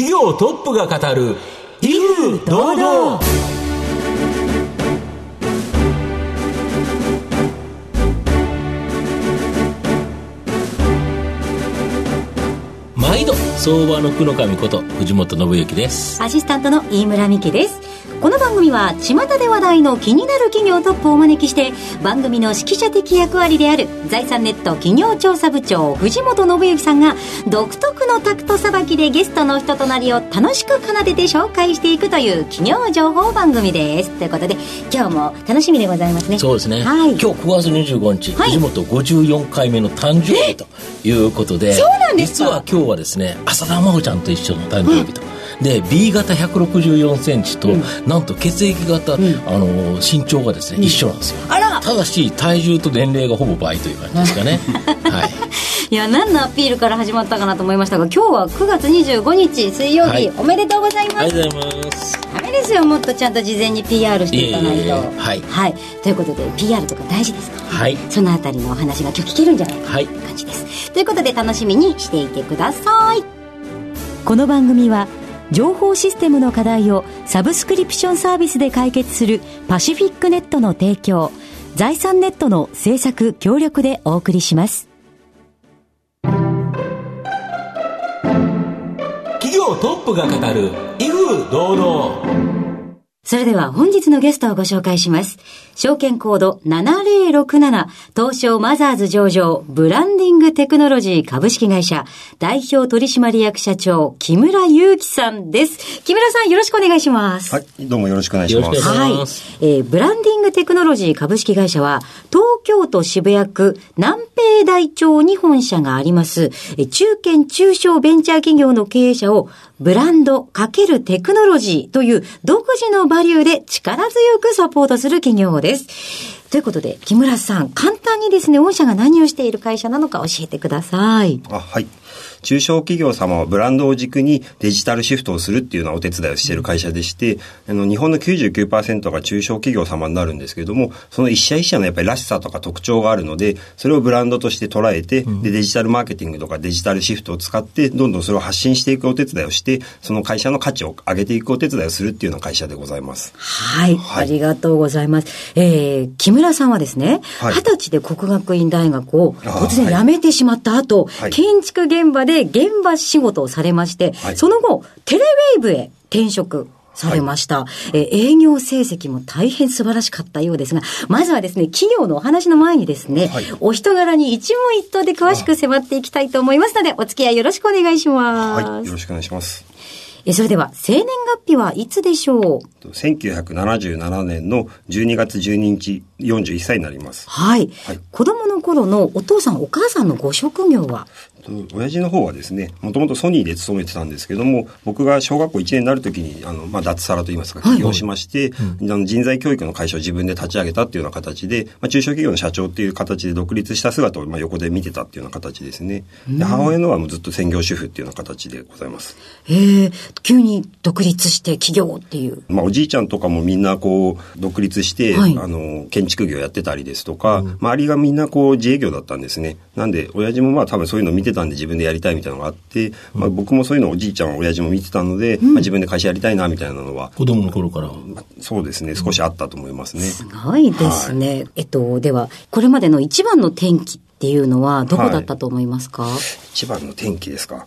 企業トップが語る威風堂々。毎度相場の福の神こと藤本信之です。アシスタントの飯村美希です。この番組は巷で話題の気になる企業トップをお招きして番組の指揮者的役割である財産ネット企業調査部長藤本信之さんが独特のタクトさばきでゲストの人となりを楽しく奏でて紹介していくという企業情報番組です。ということで今日も楽しみでございますね。そうですね、はい、今日9月25日、はい。藤本54回目の誕生日ということでそうなんですか？実は今日はですね浅田真央ちゃんと一緒の誕生日と、で B 型164センチと、なんと血液型、あの身長がですね、一緒なんですよ。あら。ただし体重と年齢がほぼ倍という感じですかね。はい。いや何のアピールから始まったかなと思いましたが今日は9月25日水曜日、はい。おめでとうございます。ありがとうございます。ダメですよ。もっとちゃんと事前に PR していかないと。はい。はい、ということで PR とか大事ですから、はい。そのあたりのお話が今日聞けるんじゃないかなはいとい。う感じです、ということで楽しみにしていてください。この番組は情報システムの課題をサブスクリプションサービスで解決するパシフィックネットの提供財産ネットの政策協力でお送りします。企業トップが語る威風堂々。それでは本日のゲストをご紹介します。証券コード7067東証マザーズ上場ブランディングテクノロジー株式会社代表取締役社長木村祐樹さんです。木村さんよろしくお願いします。はい、どうもよろしくお願いします。はい。えーブランディングテクノロジー株式会社は、東京都渋谷区南平台町に本社があります、えー中堅中小ベンチャー企業の経営者を、ブランド×テクノロジーという独自のバリューで力強くサポートする企業です。ということで、木村さん、簡単にですね、御社が何をしている会社なのか教えてください。あ、はい。中小企業様はブランドを軸にデジタルシフトをするっていうようなお手伝いをしている会社でして、あの、日本の99%が中小企業様になるんですけれども、その一社一社のやっぱりらしさとか特徴があるので、それをブランドとして捉えて、で、デジタルマーケティングとかデジタルシフトを使って、どんどんそれを発信していくお手伝いをして、その会社の価値を上げていくお手伝いをするっていうような会社でございます。はい、はい。ありがとうございます。えー、木村さんはですね、はい。二十歳で国学院大学を突然辞めてしまった後、はい。建築現場で現場仕事をされまして、はいその後、テレウェーブへ転職。されました、えー営業成績も大変素晴らしかったようですが、まずはですね、企業のお話の前にですね、はいお人柄に一問一答で詳しく迫っていきたいと思いますので、お付き合いよろしくお願いします。はい。よろしくお願いします。えそれでは、生年月日はいつでしょう？1977年の12月12日、41歳になります。はい。はい子供の頃のお父さんお母さんのご職業は？と親父の方はですね、もともとソニーで勤めてたんですけども、僕が小学校1年になるときに、あの、まあ、脱サラといいますか、起業しまして、あの人材教育の会社を自分で立ち上げたっていうような形で、まあ、中小企業の社長っていう形で独立した姿を、まあ、横で見てたっていうような形ですね。で母親のはもうずっと専業主婦っていうような形でございます。へえ、急に独立して起業っていう。まあ、おじいちゃんとかもみんなこう、独立して、はいあの、建築業やってたりですとか、周りがみんなこう、自営業だったんですね。なんで、親父もまあ多分そういうのを見てたんで自分でやりたいみたいなのがあって、まあ僕もそういうのをおじいちゃん、親父も見てたので、まあ自分で会社やりたいなみたいなのは、子供の頃からまあそうですね、少しあったと思いますね。すごいですね。えっと、では、これまでの一番の転機っていうのはどこだったと思いますか、一番の天気ですか。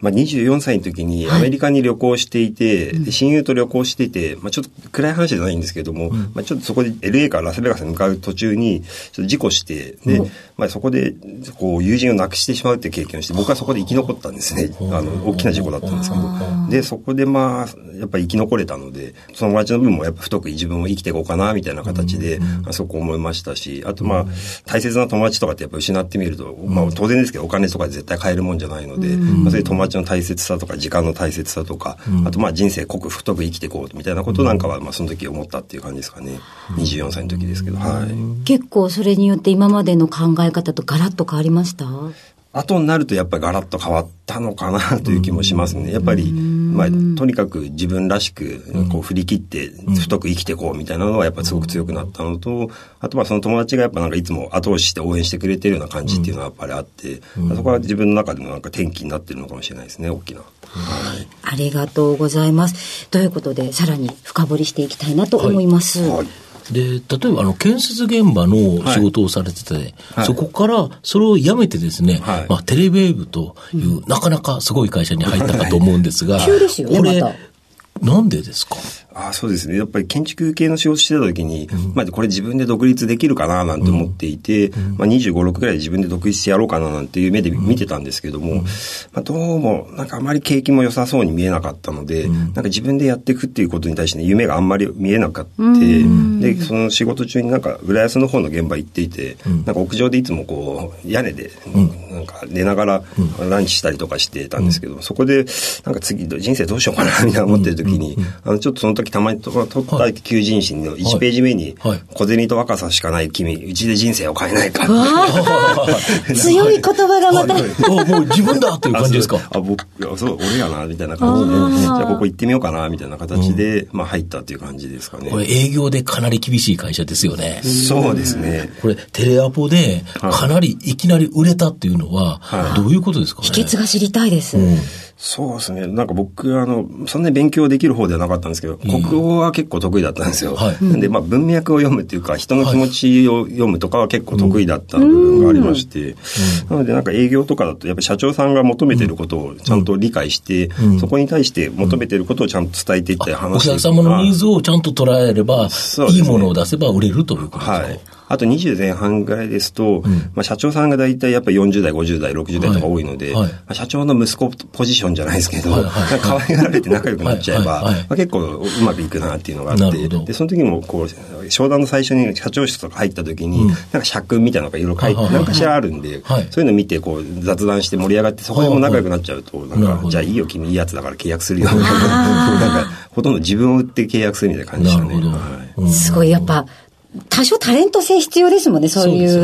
まあ、24歳の時にアメリカに旅行していて、で親友と旅行していて、まあ、ちょっと暗い話じゃないんですけども、まあ、ちょっとそこで LA からラスベガスに向かう途中に、ちょっと事故して、で、まあ、そこで、こう、友人を亡くしてしまうっていう経験をして、僕はそこで生き残ったんですね。あの、大きな事故だったんですけど。で、そこでまあ、やっぱり生き残れたので、その友達の分もやっぱ太く自分を生きていこうかな、みたいな形で、まあ、そこ思いましたし、あとまあ、大切な友達とかってやっぱ失ってみると、まあ、当然ですけど、お金とかで絶対買えるもんじゃないので、まあ、そういう友達の大切さとか、時間の大切さとか、あとまあ、人生濃く太く生きていこうみたいなことなんかは、まあ、その時思ったっていう感じですかね。24歳の時ですけど、はい。結構それによって今までの考え方とガラッと変わりました？後になるとやっぱりガラッと変わったのかなという気もしますね。やっぱり、まあ、とにかく自分らしく、こう振り切って太く生きていこうみたいなのはやっぱりすごく強くなったのと、あとまあその友達がやっぱなんかいつも後押しして応援してくれてるような感じっていうのはやっぱりあって、そこは自分の中でのなんか転機になってるのかもしれないですね、大きな。はい。ありがとうございます。ということで、さらに深掘りしていきたいなと思います。はいで、例えば、あの、建設現場の仕事をされてて、はい。そこから、それを辞めてですね、はい。まあ、テレビウェーブという、なかなかすごい会社に入ったかと思うんですが、急ですよねこれなんでですか？あそうですね。やっぱり建築系の仕事してた時に、まあこれ自分で独立できるかななんて思っていて、まあ25、6ぐらいで自分で独立してやろうかななんていう目で見てたんですけども、まあどうもなんかあまり景気も良さそうに見えなかったので、なんか自分でやっていくっていうことに対して、ね、夢があんまり見えなかった。で、その仕事中になんか浦安の方の現場行っていて、なんか屋上でいつもこう屋根で、なんか寝ながらランチしたりとかしてたんですけど、そこでなんか次人生どうしようかなみたいな思ってる時に、あのちょっとその時たまにと撮った求人誌の1ページ目にはい「小銭と若さしかない君うちで人生を変えないか」強い言葉がまた。おもう自分だという感じですかあ、僕、そう、俺やな、みたいな感じで、じゃあここ行ってみようかな、みたいな形で、まあ入ったっていう感じですかねこ。れ営業でかなり厳しい会社ですよね。そうですね。これテレアポでかなりいきなり売れたっていうのはは、どういうことですかね秘訣が知りたいです。そうですね。なんか僕、あの、そんなに勉強できる方ではなかったんですけど、国語は結構得意だったんですよ。はい。なん。で、まあ文脈を読むっていうか、人の気持ちを読むとかは結構得意だった部分がありまして、なのでなんか営業とかだと、やっぱり社長さんが求めてることをちゃんと理解して、そこに対して求めてることをちゃんと伝えていってお話してい客く様のニーズをちゃんと捉えれば、いいものを出せば売れるということですか、はい。あと20前半ぐらいですと、まあ社長さんが大体やっぱり40代、50代、60代とか多いので、はい。はい。まあ社長の息子ポジションじゃないですけど、はい。はい。可愛がられて仲良くなっちゃえば、まあ、結構うまくいくなっていうのがあって、で、その時もこう、商談の最初に社長室とか入った時に、なんか社訓みたいなのがいろいろ書い。て、なんかしらあるんで、はい。そういうの見てこう雑談して盛り上がって、そこでも仲良くなっちゃうと、なんか、じゃあいいよ君いいやつだから契約するよ。なんか、ほとんど自分を売って契約するみたいな感じでしたね。すごい、やっぱ、多少タレント性必要ですもんね、そういそう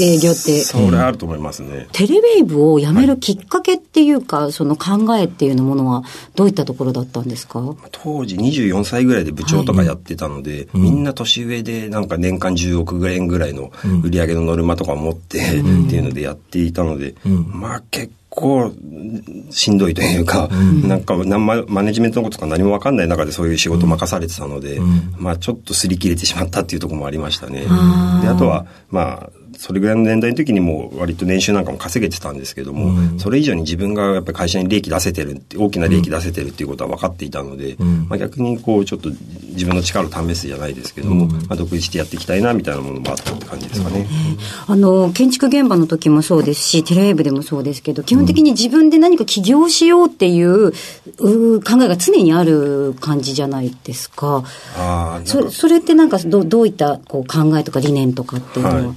営業って。それはあると思いますね。テレウェーブを辞めるきっかけっていうか、その考えっていうのものは、どういったところだったんですか？当時24歳ぐらいで部長とかやってたので、みんな年上でなんか年間10億円ぐらいの売り上げのノルマとかを持って、っていうのでやっていたので、まあ結構しんどいというか、なんかなんまマネジメントのこととか何も分かんない中でそういう仕事任されてたので、まあちょっと擦り切れてしまったっていうところもありましたね。で、あとは、まあ、それぐらいの年代の時にもう割と年収なんかも稼げてたんですけども、それ以上に自分がやっぱり会社に利益出せてるって、大きな利益出せてるっていうことは分かっていたので、まあ逆にこうちょっと自分の力を試すじゃないですけども、まあ独立してやっていきたいなみたいなものもあったって感じですかね。あの、建築現場の時もそうですし、テレウェーブでもそうですけど、基本的に自分で何か起業しようっていう、う考えが常にある感じじゃないですか。あそそれってなんかどどういったこう考えとか理念とかっていうのは、はい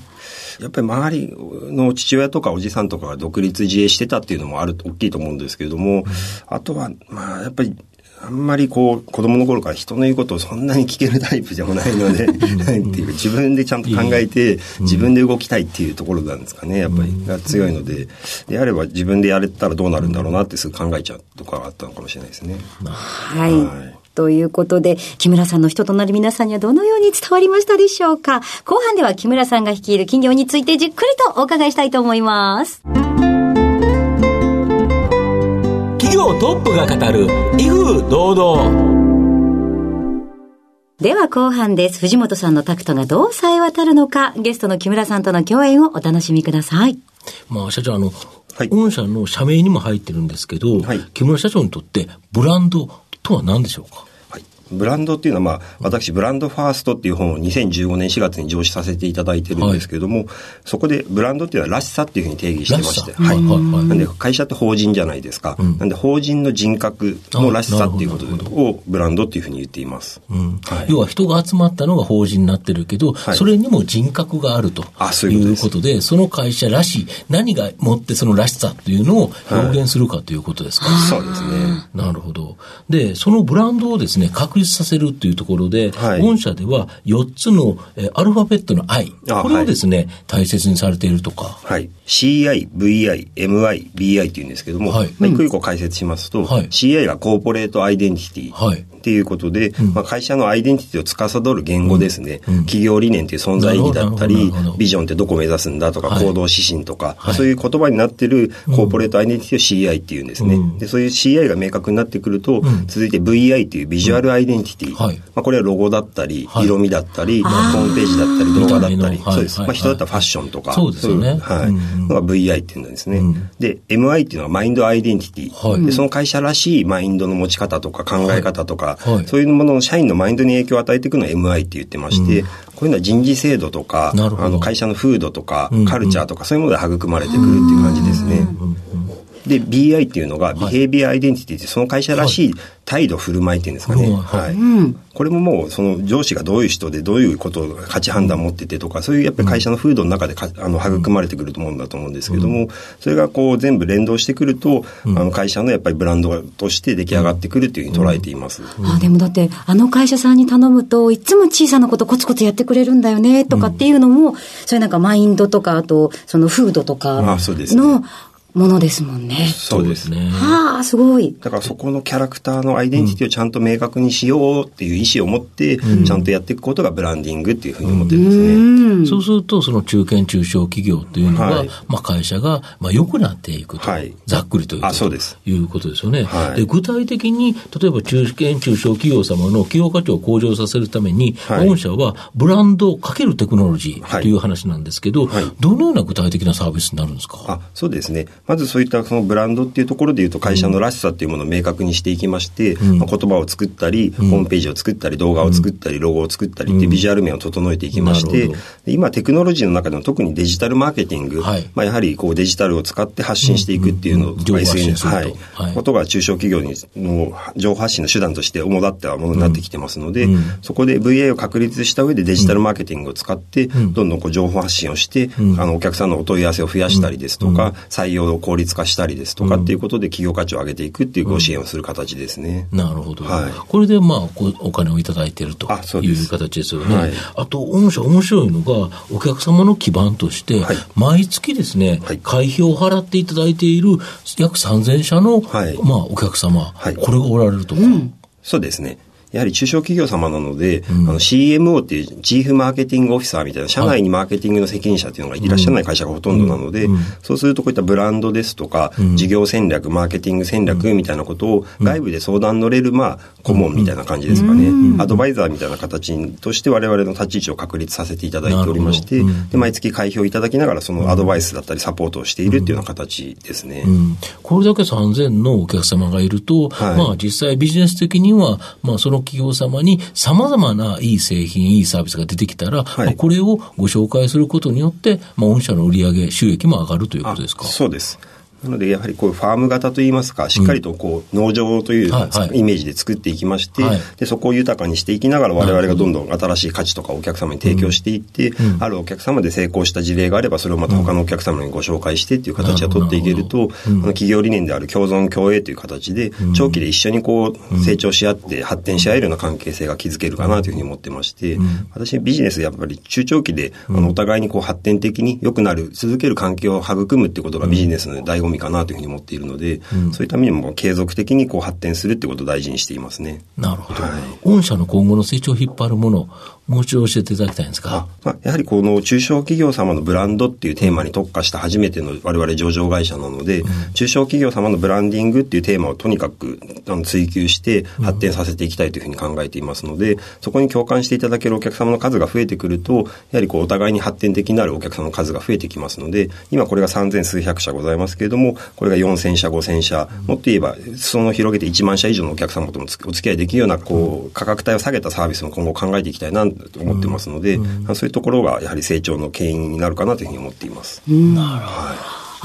やっぱり周りの父親とかおじさんとかが独立自営してたっていうのもある、大きいと思うんですけれども、あとは、まあ、やっぱり、あんまりこう、子供の頃から人の言うことをそんなに聞けるタイプでもないので、自分でちゃんと考えて、自分で動きたいっていうところなんですかね、やっぱり、が強いので、であれば自分でやれたらどうなるんだろうなってすぐ考えちゃうとかがあったのかもしれないですね。はい。はいということで、木村さんの人となる皆さんにはどのように伝わりましたでしょうか？後半では木村さんが率いる企業についてじっくりとお伺いしたいと思います。企業トップが語る威風堂々では後半です。藤本さんのタクトがどう冴え渡るのか、ゲストの木村さんとの共演をお楽しみください。まあ、社長、あの、はい御社の社名にも入ってるんですけど、はい木村社長にとってブランドとは何でしょうか？ブランドっていうのは、まあ、私、ブランドファーストっていう本を2015年4月に上市させていただいてるんですけども、そこでブランドっていうのはらしさっていうふうに定義してまして、はいはいはいなんで、会社って法人じゃないですか。なんで、法人の人格のらしさっていうことをブランドっていうふうに言っています。うんはい要は人が集まったのが法人になってるけど、はいそれにも人格があるとあそういうことでその会社らしい、何が持ってそのらしさというのを表現するかということですか？そうですね。なるほど。で、そのブランドをですね、確立させるというところで、はい御社では4つの、えーアルファベットの I、あこれをですね、大切にされているとか。はい。CI、VI、MI、BI っていうんですけども、はい。まあ、一個一個解説しますと、はい。CI がコーポレートアイデンティティ。はい。っていうことで、まあ、会社のアイデンティティを司る言語ですね、企業理念という存在意義だったりビジョンってどこを目指すんだとか、はい。行動指針とか、はい。そういう言葉になってるコーポレートアイデンティティを CI っていうんですね。うん。で、そういう CI が明確になってくると、ん。続いて VI っていうビジュアルアイデンティティ。はい。まあ、これはロゴだったり、はい。色味だったり、ホームページだったり、動画だったり、そうです。はいまあ、人だったらファッションとか、そうですよね。いはい。うん。うんのが VI っていうんですね。うん。で、MI っていうのはマインドアイデンティティ。はい。で、その会社らしいマインドの持ち方とか考え方とか、はい。はいそういうものの社員のマインドに影響を与えていくのを MI って言ってまして、こういうのは人事制度とか、あの会社の風土とか、うんうん。カルチャーとか、そういうもので育まれてくるっていう感じですね。で、BI っていうのが、ビヘイビアアイデンティティって、その会社らしい態度、振る舞いっていうんですかね。はい。これももう、その上司がどういう人で、どういうことを価値判断を持っててとか、そういうやっぱり会社の風土の中でか、あの、育まれてくると思うんだと思うんですけども、それがこう、全部連動してくると、あの、会社のやっぱりブランドとして出来上がってくるというふうに捉えています。あでもだって、あの会社さんに頼むと、いつも小さなことコツコツやってくれるんだよね、とかっていうのも、それなんかマインドとか、あと、その風土とかあそうですね。のものですもんね。そうです。ね。はあ、すごい。だからそこのキャラクターのアイデンティティをちゃんと明確にしようっていう意思を持って、ちゃんとやっていくことがブランディングっていうふうに思ってるんですね。うん。そうすると、その中堅中小企業というのは、はいまあ会社が、まあ良くなっていくと。はいざっくりというとあそうですいうことですよね。はいで具体的に、例えば中堅中小企業様の企業価値を向上させるために、はい御社はブランドかけるテクノロジはいーという話なんですけど、はいどのような具体的なサービスになるんですか？あそうですね。まずそういったそのブランドっていうところでいうと会社のらしさっていうものを明確にしていきまして、ん。まあ、言葉を作ったり、ホームページを作ったり、動画を作ったり、ロゴを作ったりってビジュアル面を整えていきまして、今テクノロジーの中でも特にデジタルマーケティング、はい。まあ、やはりこうデジタルを使って発信していくっていうのを、うんうん。情報発信すると。はい。はい。ことが中小企業にの情報発信の手段として主だったものになってきてますので、うん。そこで VA を確立した上でデジタルマーケティングを使って、ん。どんどんこう情報発信をして、ん。あのお客さんのお問い合わせを増やしたりですとか、採用を効率化したりですとかっていうことで企業価値を上げていくっていうご支援をする形ですね。なるほど。はいこれで、まあ、こうお金をいただいているという形ですよね。はいあと、御社面白いのが、お客様の基盤として、はい毎月ですね、はい会費を払っていただいている約3000社の、はいまあ、お客様、はいこれがおられるとか。そうですね。やはり中小企業様なので、あの CMO っていうチーフマーケティングオフィサーみたいな、社内にマーケティングの責任者っていうのがいらっしゃらない会社がほとんどなので、そうするとこういったブランドですとか、事業戦略、マーケティング戦略みたいなことを外部で相談乗れる、まあ、顧問みたいな感じですかね。アドバイザーみたいな形として我々の立ち位置を確立させていただいておりまして、で毎月会費をいただきながら、そのアドバイスだったりサポートをしているっていうような形ですね。うん。これだけ3000のお客様がいると、はい。まあ実際ビジネス的には、まあその企業様に様々ないい製品、いいサービスが出てきたら、はいまあこれをご紹介することによって、まあ御社の売上収益も上がるということですか？あそうです。なので、やはりこういうファーム型といいますか、しっかりとこう、農場というイメージで作っていきまして、はい。で、そこを豊かにしていきながら、我々がどんどん新しい価値とかお客様に提供していって、あるお客様で成功した事例があれば、それをまた他のお客様にご紹介してっていう形を取っていけると、あの企業理念である共存共栄という形で、長期で一緒にこう、成長し合って発展し合えるような関係性が築けるかなというふうに思ってまして、私ビジネスやっぱり中長期で、あの、お互いにこう発展的に良くなる、続ける関係を育むってことがビジネスの醍醐味かなというふうに思っているので、そういった意味でも継続的にこう発展するってことを大事にしていますね。なるほど。はい御社の今後の成長を引っ張るもの、もう一度教えていただきたいんですあか。まあ、やはりこの中小企業様のブランドっていうテーマに特化した初めての我々上場会社なので、中小企業様のブランディングっていうテーマをとにかくあの追求して発展させていきたいというふうに考えていますので、そこに共感していただけるお客様の数が増えてくると、やはりこうお互いに発展的になるお客様の数が増えてきますので、今これが3000数百社ございますけれども、これが4000社、5000社、もっと言えば、その広げて1万社以上のお客様ともつお付き合いできるような、こう、価格帯を下げたサービスも今後考えていきたいなと思ってますので、そういうところがやはり成長の牽引になるかなというふうに思っています。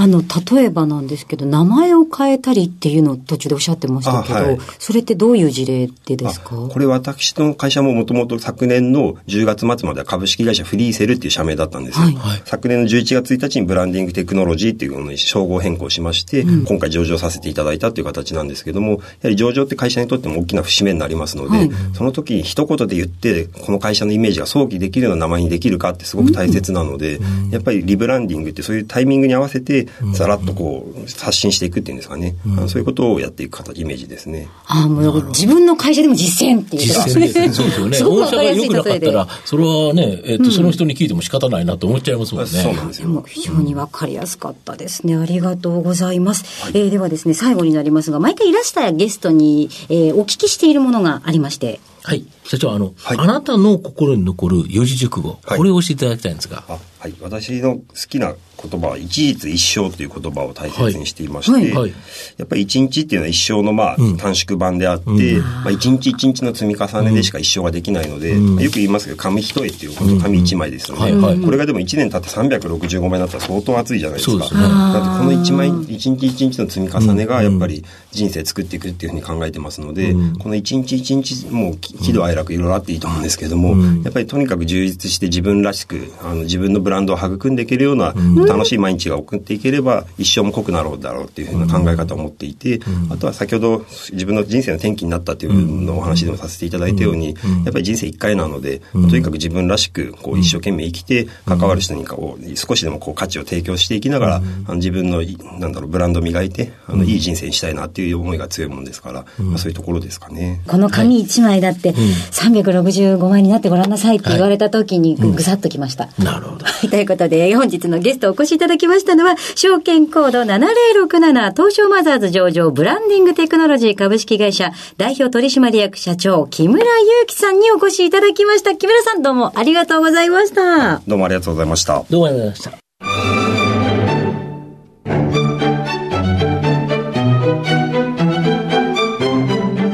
あの、例えばなんですけど、名前を変えたりっていうのを途中でおっしゃってましたけど、はい、それってどういう事例でですか？これ私の会社ももともと昨年の10月末までは株式会社フリーセルっていう社名だったんですよ。はい、昨年の11月1日にブランディングテクノロジーっていうのに称号変更しまして、うん、今回上場させていただいたっていう形なんですけども、やはり上場って会社にとっても大きな節目になりますので、はい、その時に一言で言って、この会社のイメージが想起できるような名前にできるかってすごく大切なので、うん、やっぱりリブランディングってそういうタイミングに合わせて、さらっとこう、発信していくっていうんですかね。うん、そういうことをやっていく形、イメージですね。ああ、もう自分の会社でも実践っていう実践です ね。そうですよね。すごくが良くなかったら、それはね、えっ、ー、と、その人に聞いても仕方ないなと思っちゃいますもんね。そうなんですよ。非常にわかりやすかったですね。ありがとうございます。はい、えー、ではですね、最後になりますが、毎回いらしたゲストに、えー、お聞きしているものがありまして。はい。社長、あの、はい、あなたの心に残る四字熟語、これを教えていただきたいんですが。はい。私の好きな言葉は一日一生という言葉を大切にしていまして、はい、やっぱり一日っていうのは一生のまあ短縮版であって、うん、まあ一日一日の積み重ねでしか一生ができないので、うん。まあ、よく言いますけど紙一重っていうこと紙一枚ですよね、うんはいはい、これがでも一年経って365枚になったら相当暑いじゃないですか。すね、なんでこの一枚一日一日の積み重ねがやっぱり人生作っていくっていうふうに考えてますので、この一日一日もう喜怒哀楽いろいろあっていいと思うんですけども、やっぱりとにかく充実して自分らしくあの自分のブランドを育んでいけるような楽しい毎日が送っていければ一生も濃くなろうだろうっていうふうな考え方を持っていて、あとは先ほど自分の人生の転機になったというのお話でもさせていただいたように、やっぱり人生一回なので、とにかく自分らしくこう一生懸命生きて関わる人にこう少しでもこう価値を提供していきながら、あの自分のなんだろうブランドを磨いてあのいい人生にしたいなっていう思いが強いもんですから、まあ、そういうところですかね。この紙一枚だって365枚になってごらんなさいって言われた時にぐさっときました。なるほど。ということで本日のゲストお越しいただきましたのは証券コード7067東証マザーズ上場ブランディングテクノロジー株式会社代表取締役社長木村祐樹さんにお越しいただきました。木村さんどうもありがとうございました。どうもありがとうございました。どうもありがとうございました。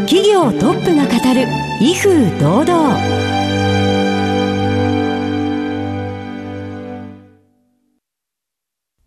企業トップが語る威風堂々。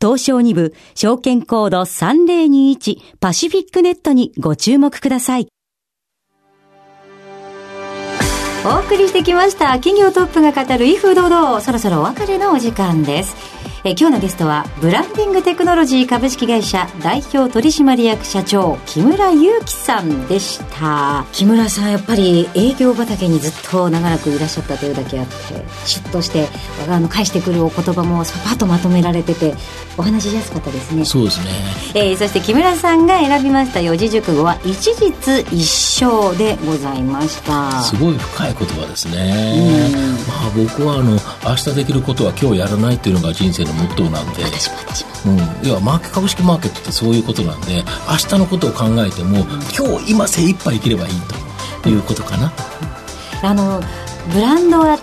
東証2部証券コード3021パシフィックネットにご注目ください。お送りしてきました。企業トップが語る威風堂々。そろそろお別れのお時間です。え今日のゲストはブランディングテクノロジー株式会社代表取締役社長木村祐樹さんでした。木村さんやっぱり営業畑にずっと長らくいらっしゃったというだけあってシュッとしてあの返してくるお言葉もスパッとまとめられててお話しやすかったですね。そうですね、えー、そして木村さんが選びました四字熟語は一日一生でございました。すごい深い言葉ですね、まあ僕はあの明日できることは今日やらないっていうのが人生のモットーなんで。私も私も、うん、要はマーケ株式マーケットってそういうことなんで明日のことを考えても、今日今精一杯生きればいいということかな、あのブランドは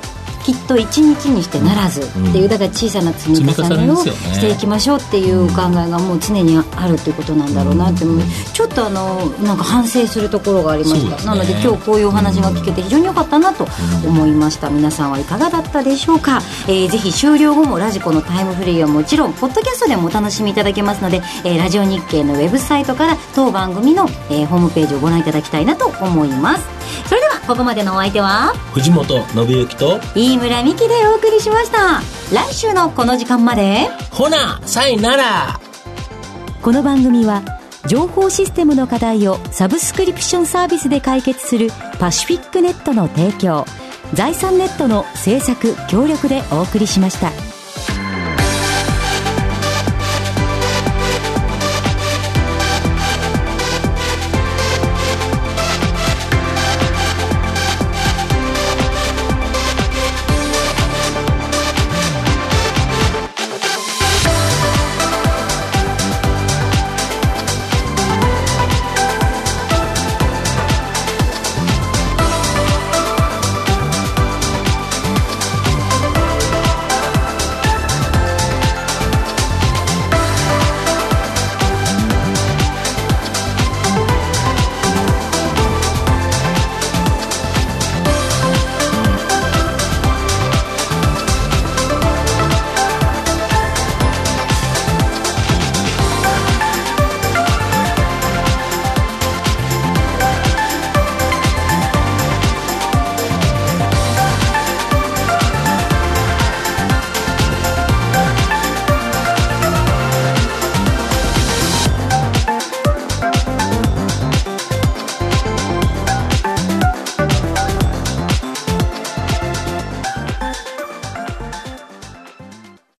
きっと一日にしてならずっていう、だから小さな積み重ねをしていきましょうっていう考えがもう常にあるということなんだろうなって、ちょっとあのなんか反省するところがありました、なので今日こういうお話が聞けて非常に良かったなと思いました、皆さんはいかがだったでしょうか、えー、ぜひ終了後もラジコのタイムフリーはもちろんポッドキャストでもお楽しみいただけますので、えー、ラジオ日経のウェブサイトから当番組の、えー、ホームページをご覧いただきたいなと思います。それではここまでのお相手は？藤本信之と飯村美希でお送りしました。来週のこの時間まで。ほなさいなら。この番組は情報システムの課題をサブスクリプションサービスで解決するパシフィックネットの提供。財産ネットの制作協力でお送りしました。